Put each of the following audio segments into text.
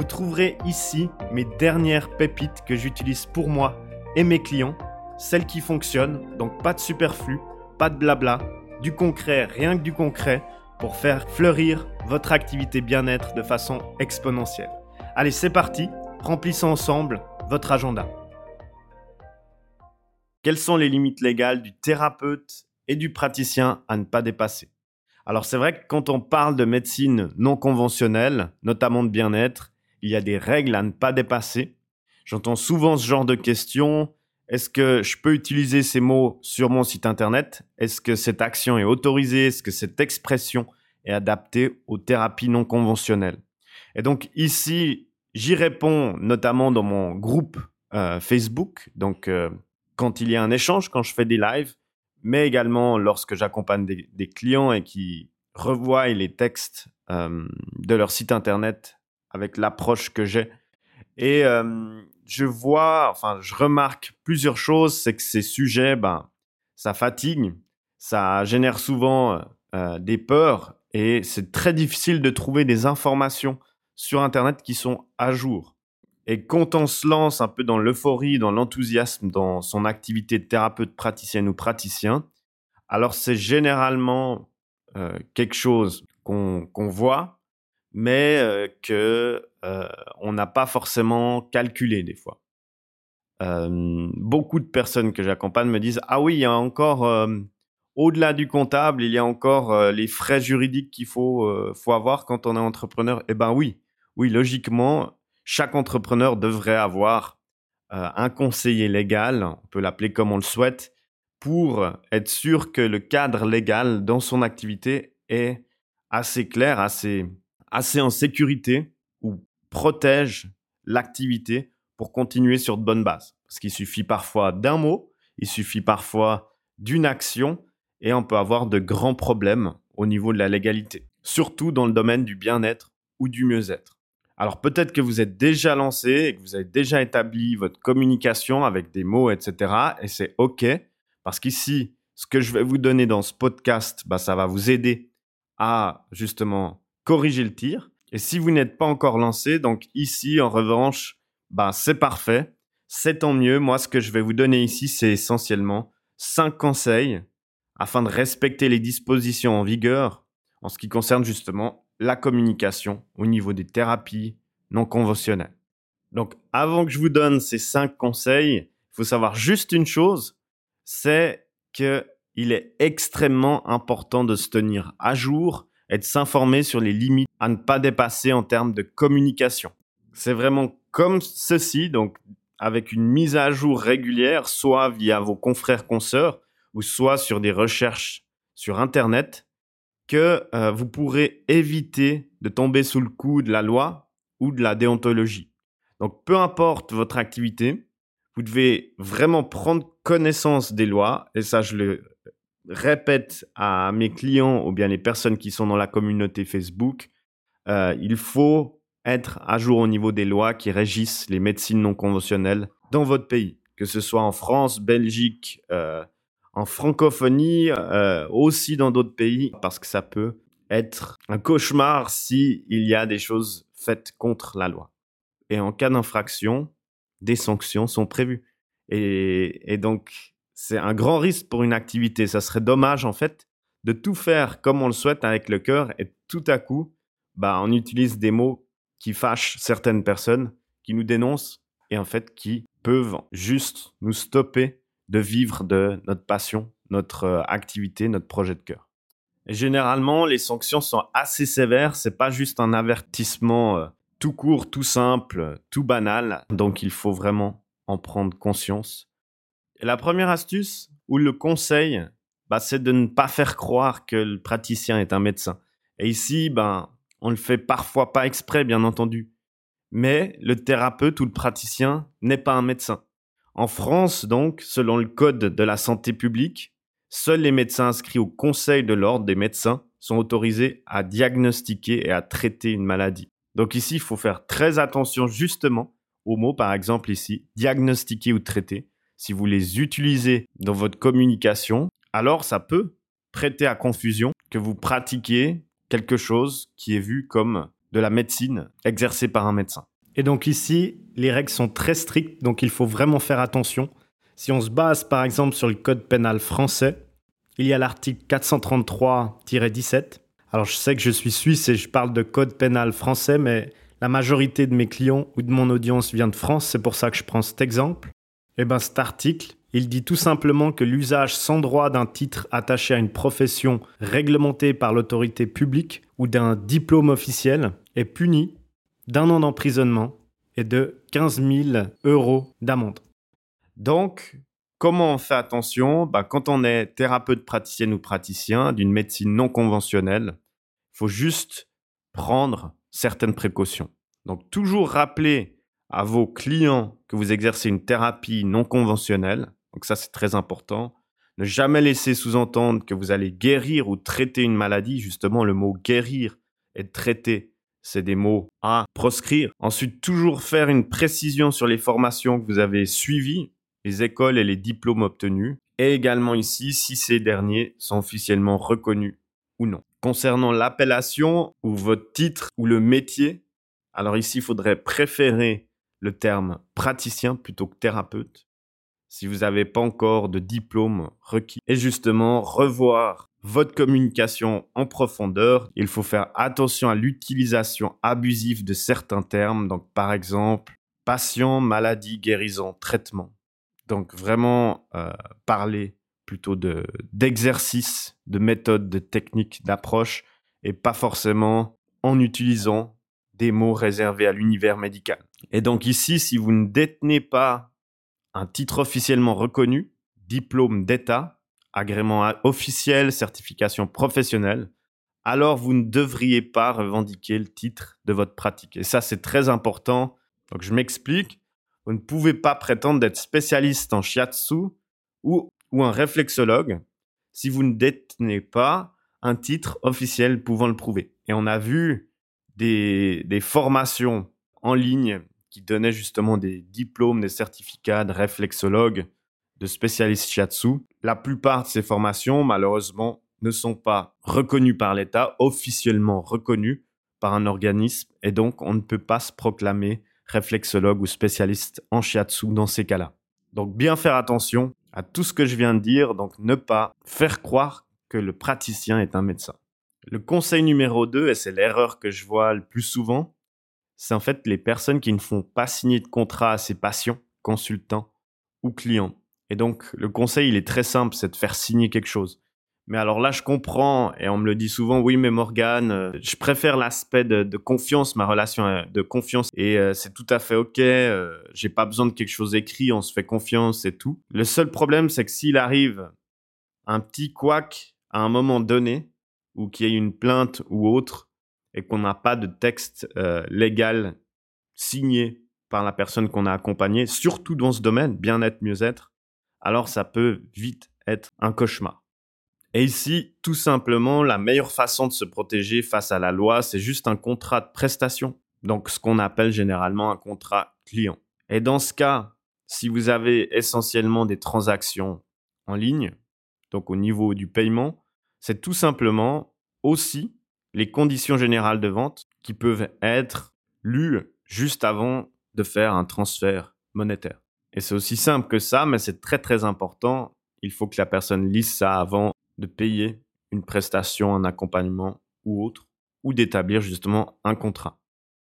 Vous trouverez ici mes dernières pépites que j'utilise pour moi et mes clients, celles qui fonctionnent, donc pas de superflu, pas de blabla, du concret, rien que du concret, pour faire fleurir votre activité bien-être de façon exponentielle. Allez, c'est parti, remplissons ensemble votre agenda. Quelles sont les limites légales du thérapeute et du praticien à ne pas dépasser? Alors c'est vrai que quand on parle de médecine non conventionnelle, notamment de bien-être, il y a des règles à ne pas dépasser. J'entends souvent ce genre de questions. Est-ce que je peux utiliser ces mots sur mon site internet? Est-ce que cette action est autorisée? Est-ce que cette expression est adaptée aux thérapies non conventionnelles? Et donc ici, j'y réponds notamment dans mon groupe euh, Facebook. Donc euh, quand il y a un échange, quand je fais des lives, mais également lorsque j'accompagne des, clients et qui revoient les textes euh, de leur site internet avec l'approche que j'ai. Et je vois, enfin, je remarque plusieurs choses, c'est que ces sujets, ben, ça fatigue, ça génère souvent euh, des peurs et c'est très difficile de trouver des informations sur Internet qui sont à jour. Et quand on se lance un peu dans l'euphorie, dans l'enthousiasme, dans son activité de thérapeute praticienne ou praticien, alors c'est généralement quelque chose qu'on voit, mais euh, que euh, on n'a pas forcément calculé des fois. beaucoup de personnes que j'accompagne me disent ah oui il y a encore au-delà du comptable il y a encore les frais juridiques qu'il faut faut avoir quand on est entrepreneur. Eh ben oui, oui logiquement chaque entrepreneur devrait avoir un conseiller légal, on peut l'appeler comme on le souhaite, pour être sûr que le cadre légal dans son activité est assez clair, assez, assez en sécurité ou protège l'activité pour continuer sur de bonnes bases. Parce qu'il suffit parfois d'un mot, il suffit parfois d'une action et on peut avoir de grands problèmes au niveau de la légalité, surtout dans le domaine du bien-être ou du mieux-être. Alors peut-être que vous êtes déjà lancé et que vous avez déjà établi votre communication avec des mots, etc. Et c'est OK, parce qu'ici, ce que je vais vous donner dans ce podcast, bah, ça va vous aider à justement corriger le tir. Et si vous n'êtes pas encore lancé, donc ici, en revanche, bah, c'est parfait. C'est tant mieux. Moi, ce que je vais vous donner ici, c'est essentiellement cinq conseils afin de respecter les dispositions en vigueur en ce qui concerne justement la communication au niveau des thérapies non conventionnelles. Donc, avant que je vous donne ces cinq conseils, il faut savoir juste une chose, c'est que il est extrêmement important de se tenir à jour et de s'informer sur les limites à ne pas dépasser en termes de communication. C'est vraiment comme ceci, donc avec une mise à jour régulière, soit via vos confrères consoeurs ou soit sur des recherches sur Internet, que euh, vous pourrez éviter de tomber sous le coup de la loi ou de la déontologie. Donc peu importe votre activité, vous devez vraiment prendre connaissance des lois, et ça je le répète à mes clients ou bien les personnes qui sont dans la communauté Facebook, euh, il faut être à jour au niveau des lois qui régissent les médecines non conventionnelles dans votre pays, que ce soit en France, Belgique, euh, en francophonie, euh, aussi dans d'autres pays, parce que ça peut être un cauchemar si il y a des choses faites contre la loi. Et en cas d'infraction, des sanctions sont prévues. Et, et donc, c'est un grand risque pour une activité. Ça serait dommage, en fait, de tout faire comme on le souhaite avec le cœur et tout à coup, bah, on utilise des mots qui fâchent certaines personnes, qui nous dénoncent et en fait qui peuvent juste nous stopper de vivre de notre passion, notre euh, activité, notre projet de cœur. généralement, les sanctions sont assez sévères. C'est pas juste un avertissement euh, tout court, tout simple, tout banal. Donc, il faut vraiment en prendre conscience. Et la première astuce ou le conseil, bah, c'est de ne pas faire croire que le praticien est un médecin. Et ici, ben, on le fait parfois pas exprès, bien entendu. mais le thérapeute ou le praticien n'est pas un médecin. En France, donc, selon le Code de la santé publique, seuls les médecins inscrits au Conseil de l'ordre des médecins sont autorisés à diagnostiquer et à traiter une maladie. Donc ici, il faut faire très attention justement aux mots, par exemple ici, diagnostiquer ou traiter. Si vous les utilisez dans votre communication, alors ça peut prêter à confusion que vous pratiquiez quelque chose qui est vu comme de la médecine exercée par un médecin. Et donc ici, les règles sont très strictes, donc il faut vraiment faire attention. Si on se base par exemple sur le code pénal français, il y a l'article 433-17. Alors je sais que je suis suisse et je parle de code pénal français, mais la majorité de mes clients ou de mon audience vient de France, c'est pour ça que je prends cet exemple. Eh bien cet article, il dit tout simplement que l'usage sans droit d'un titre attaché à une profession réglementée par l'autorité publique ou d'un diplôme officiel est puni d'un an d'emprisonnement et de 15 000 euros d'amende. Donc, comment on fait attention? Bah, Quand on est thérapeute praticienne ou praticien d'une médecine non conventionnelle, il faut juste prendre certaines précautions. Donc, toujours rappeler à vos clients que vous exercez une thérapie non conventionnelle donc ça, c'est très important. Ne jamais laisser sous-entendre que vous allez guérir ou traiter une maladie. Justement, le mot guérir et traiter, c'est des mots à proscrire. Ensuite, toujours faire une précision sur les formations que vous avez suivies, les écoles et les diplômes obtenus. Et également ici, si ces derniers sont officiellement reconnus ou non. Concernant l'appellation ou votre titre ou le métier, alors ici, il faudrait préférer le terme praticien plutôt que thérapeute si vous n'avez pas encore de diplôme requis. Et justement, revoir votre communication en profondeur. Il faut faire attention à l'utilisation abusive de certains termes. Donc, par exemple, patient, maladie, guérison, traitement. Donc, vraiment euh, parler plutôt de d'exercice, de méthode, de technique, d'approche, et pas forcément en utilisant des mots réservés à l'univers médical. Et donc ici, si vous ne détenez pas un titre officiellement reconnu, diplôme d'État, agrément officiel, certification professionnelle, alors vous ne devriez pas revendiquer le titre de votre pratique. Et ça, c'est très important. Donc, je m'explique. Vous ne pouvez pas prétendre d'être spécialiste en shiatsu ou, ou un réflexologue si vous ne détenez pas un titre officiel pouvant le prouver. Et on a vu des, formations en ligne qui donnait justement des diplômes, des certificats de réflexologue, de spécialiste shiatsu. La plupart de ces formations, malheureusement, ne sont pas reconnues par l'État, officiellement reconnues par un organisme, et donc on ne peut pas se proclamer réflexologue ou spécialiste en shiatsu dans ces cas-là. Donc bien faire attention à tout ce que je viens de dire, donc ne pas faire croire que le praticien est un médecin. Le conseil numéro 2, et c'est l'erreur que je vois le plus souvent, c'est en fait les personnes qui ne font pas signer de contrat à ses patients, consultants ou clients. Et donc, le conseil, il est très simple, c'est de faire signer quelque chose. Mais alors là, je comprends, et on me le dit souvent, oui, mais Morgane, euh, je préfère l'aspect de, confiance, ma relation euh, de confiance, et euh, c'est tout à fait ok, j'ai pas besoin de quelque chose écrit, on se fait confiance et tout. Le seul problème, c'est que s'il arrive un petit couac à un moment donné, ou qu'il y ait une plainte ou autre, et qu'on n'a pas de texte euh, légal signé par la personne qu'on a accompagnée, surtout dans ce domaine, bien-être, mieux-être, alors ça peut vite être un cauchemar. Et ici, tout simplement, la meilleure façon de se protéger face à la loi, c'est juste un contrat de prestation. Donc, ce qu'on appelle généralement un contrat client. Et dans ce cas, si vous avez essentiellement des transactions en ligne, donc au niveau du paiement, c'est tout simplement aussi les conditions générales de vente qui peuvent être lues juste avant de faire un transfert monétaire. Et c'est aussi simple que ça, mais c'est très très important. Il faut que la personne lise ça avant de payer une prestation, un accompagnement ou autre, ou d'établir justement un contrat.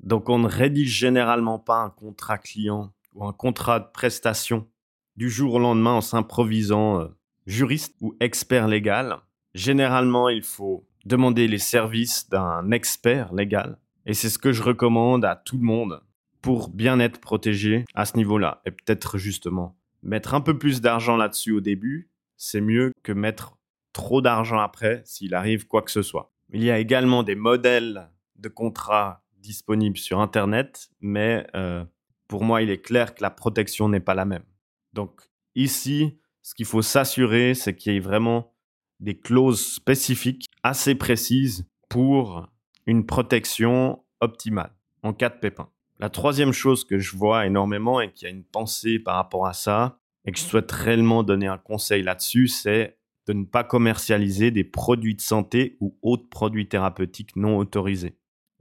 Donc on ne rédige généralement pas un contrat client ou un contrat de prestation du jour au lendemain en s'improvisant euh, juriste ou expert légal. Généralement, il faut demander les services d'un expert légal. Et c'est ce que je recommande à tout le monde pour bien être protégé à ce niveau-là. Et peut-être justement mettre un peu plus d'argent là-dessus au début, c'est mieux que mettre trop d'argent après s'il arrive quoi que ce soit. Il y a également des modèles de contrats disponible sur Internet, mais euh, pour moi, il est clair que la protection n'est pas la même. Donc ici, ce qu'il faut s'assurer, c'est qu'il y ait vraiment des clauses spécifiques assez précises pour une protection optimale en cas de pépin. La troisième chose que je vois énormément et qui a une pensée par rapport à ça, et que je souhaite réellement donner un conseil là-dessus, c'est de ne pas commercialiser des produits de santé ou autres produits thérapeutiques non autorisés.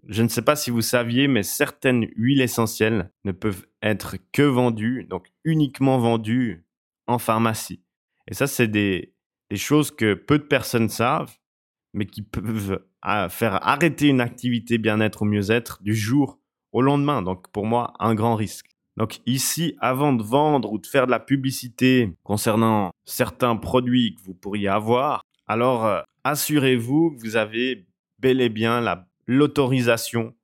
Je ne sais pas si vous saviez, mais certaines huiles essentielles ne peuvent être que vendues, donc uniquement vendues en pharmacie. Et ça, c'est des, des choses que peu de personnes savent, mais qui peuvent faire arrêter une activité bien-être ou mieux-être du jour au lendemain. Donc pour moi, un grand risque. Donc ici, avant de vendre ou de faire de la publicité concernant certains produits que vous pourriez avoir, alors euh, assurez-vous que vous avez bel et bien l'autorisation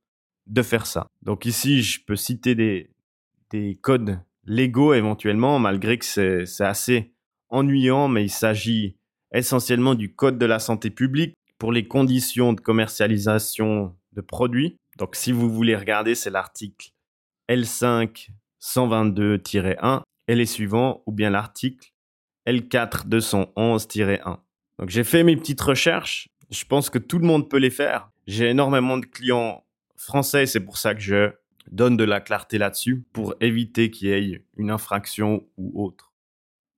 de faire ça. Donc ici, je peux citer des codes légaux éventuellement, malgré que c'est assez ennuyant, mais il s'agit essentiellement du Code de la santé publique pour les conditions de commercialisation de produits. Donc si vous voulez regarder, c'est l'article L5 122-1 et les suivants, ou bien l'article L4 211-1. Donc j'ai fait mes petites recherches. Je pense que tout le monde peut les faire. J'ai énormément de clients français, c'est pour ça que je donne de la clarté là-dessus pour éviter qu'il y ait une infraction ou autre.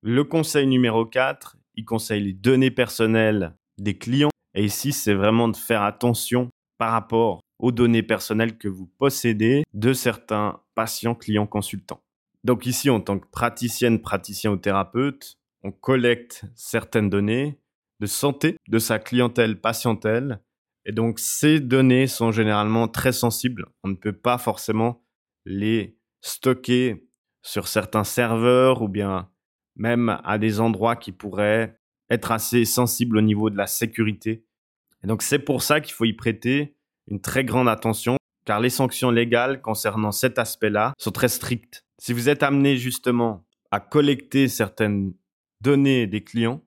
Le conseil numéro 4, il conseille les données personnelles des clients. Et ici, c'est vraiment de faire attention par rapport aux données personnelles que vous possédez de certains patients, clients, consultants. Donc ici, en tant que praticienne, praticien ou thérapeute, on collecte certaines données de santé de sa clientèle, patientèle. Et donc ces données sont généralement très sensibles. On ne peut pas forcément les stocker sur certains serveurs ou bien même à des endroits qui pourraient être assez sensibles au niveau de la sécurité. Et donc c'est pour ça qu'il faut y prêter une très grande attention, car les sanctions légales concernant cet aspect-là sont très strictes. Si vous êtes amené justement à collecter certaines données des clients,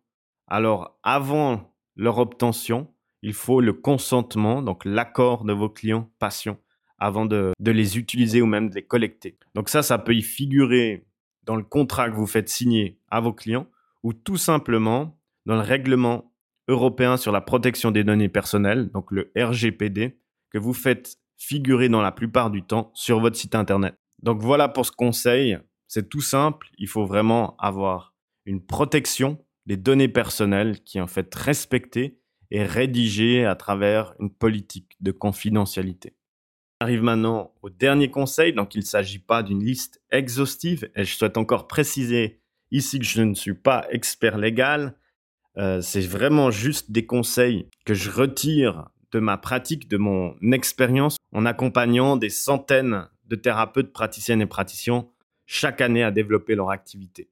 alors avant leur obtention, il faut le consentement, donc l'accord de vos clients patients, avant de, de, les utiliser ou même de les collecter. Donc ça, ça peut y figurer dans le contrat que vous faites signer à vos clients ou tout simplement dans le règlement européen sur la protection des données personnelles, donc le RGPD, que vous faites figurer dans la plupart du temps sur votre site internet. Donc voilà pour ce conseil. C'est tout simple. Il faut vraiment avoir une protection des données personnelles qui est en fait respectée et rédigée à travers une politique de confidentialité. Arrive maintenant au dernier conseil. Donc il ne s'agit pas d'une liste exhaustive et je souhaite encore préciser ici que je ne suis pas expert légal. Euh, c'est vraiment juste des conseils que je retire de ma pratique, de mon expérience en accompagnant des centaines de thérapeutes, praticiennes et praticiens chaque année à développer leur activité.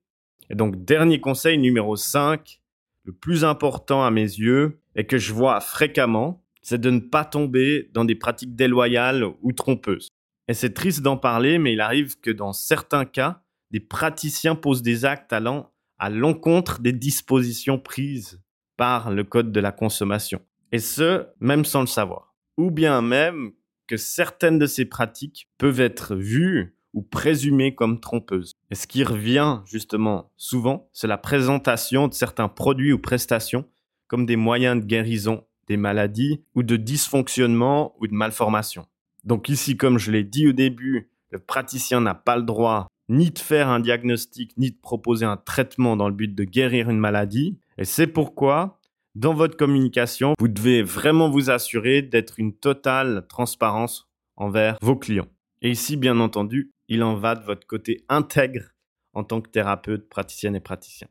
Et donc, dernier conseil numéro 5, le plus important à mes yeux et que je vois fréquemment, c'est de ne pas tomber dans des pratiques déloyales ou trompeuses. Et c'est triste d'en parler, mais il arrive que dans certains cas, des praticiens posent des actes allant à l'encontre des dispositions prises par le Code de la consommation et ce, même sans le savoir. Ou bien même que certaines de ces pratiques peuvent être vues ou présumées comme trompeuses. Et ce qui revient justement souvent, c'est la présentation de certains produits ou prestations comme des moyens de guérison des maladies ou de dysfonctionnement ou de malformation. Donc ici, comme je l'ai dit au début, le praticien n'a pas le droit ni de faire un diagnostic, ni de proposer un traitement dans le but de guérir une maladie. Et c'est pourquoi dans votre communication, vous devez vraiment vous assurer d'être une totale transparence envers vos clients. Et ici, bien entendu, il en va de votre côté intègre en tant que thérapeute, praticienne et praticien.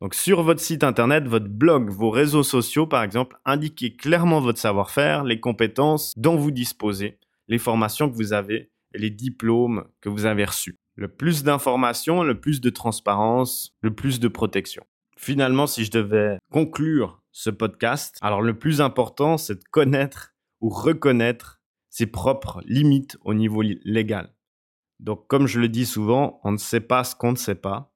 Donc sur votre site internet, votre blog, vos réseaux sociaux par exemple, indiquez clairement votre savoir-faire, les compétences dont vous disposez, les formations que vous avez et les diplômes que vous avez reçus. Le plus d'informations, le plus de transparence, le plus de protection. Finalement, si je devais conclure ce podcast. Alors le plus important, c'est de connaître ou reconnaître ses propres limites au niveau légal. Donc comme je le dis souvent, on ne sait pas ce qu'on ne sait pas.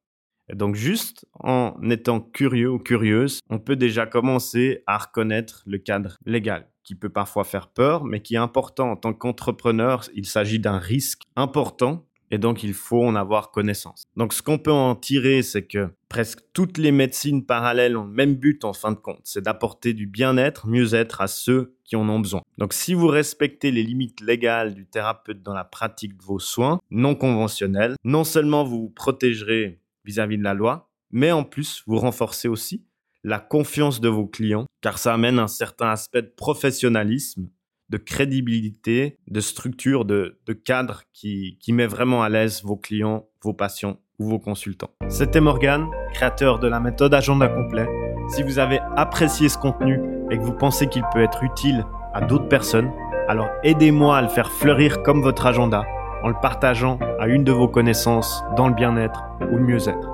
Donc juste en étant curieux ou curieuse, on peut déjà commencer à reconnaître le cadre légal qui peut parfois faire peur, mais qui est important en tant qu'entrepreneur. Il s'agit d'un risque important et donc il faut en avoir connaissance. Donc ce qu'on peut en tirer, c'est que presque toutes les médecines parallèles ont le même but en fin de compte, c'est d'apporter du bien-être, mieux-être à ceux qui en ont besoin. Donc si vous respectez les limites légales du thérapeute dans la pratique de vos soins non conventionnels, non seulement vous vous protégerez vis-à-vis -vis de la loi, mais en plus vous renforcez aussi la confiance de vos clients, car ça amène un certain aspect de professionnalisme de crédibilité, de structure, de, cadre qui, qui met vraiment à l'aise vos clients, vos patients ou vos consultants. C'était Morgan, créateur de la méthode Agenda Complet. Si vous avez apprécié ce contenu et que vous pensez qu'il peut être utile à d'autres personnes, alors aidez-moi à le faire fleurir comme votre agenda en le partageant à une de vos connaissances dans le bien-être ou le mieux-être.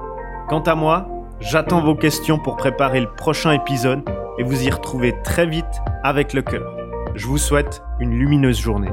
Quant à moi, j'attends vos questions pour préparer le prochain épisode et vous y retrouver très vite avec le cœur. Je vous souhaite une lumineuse journée.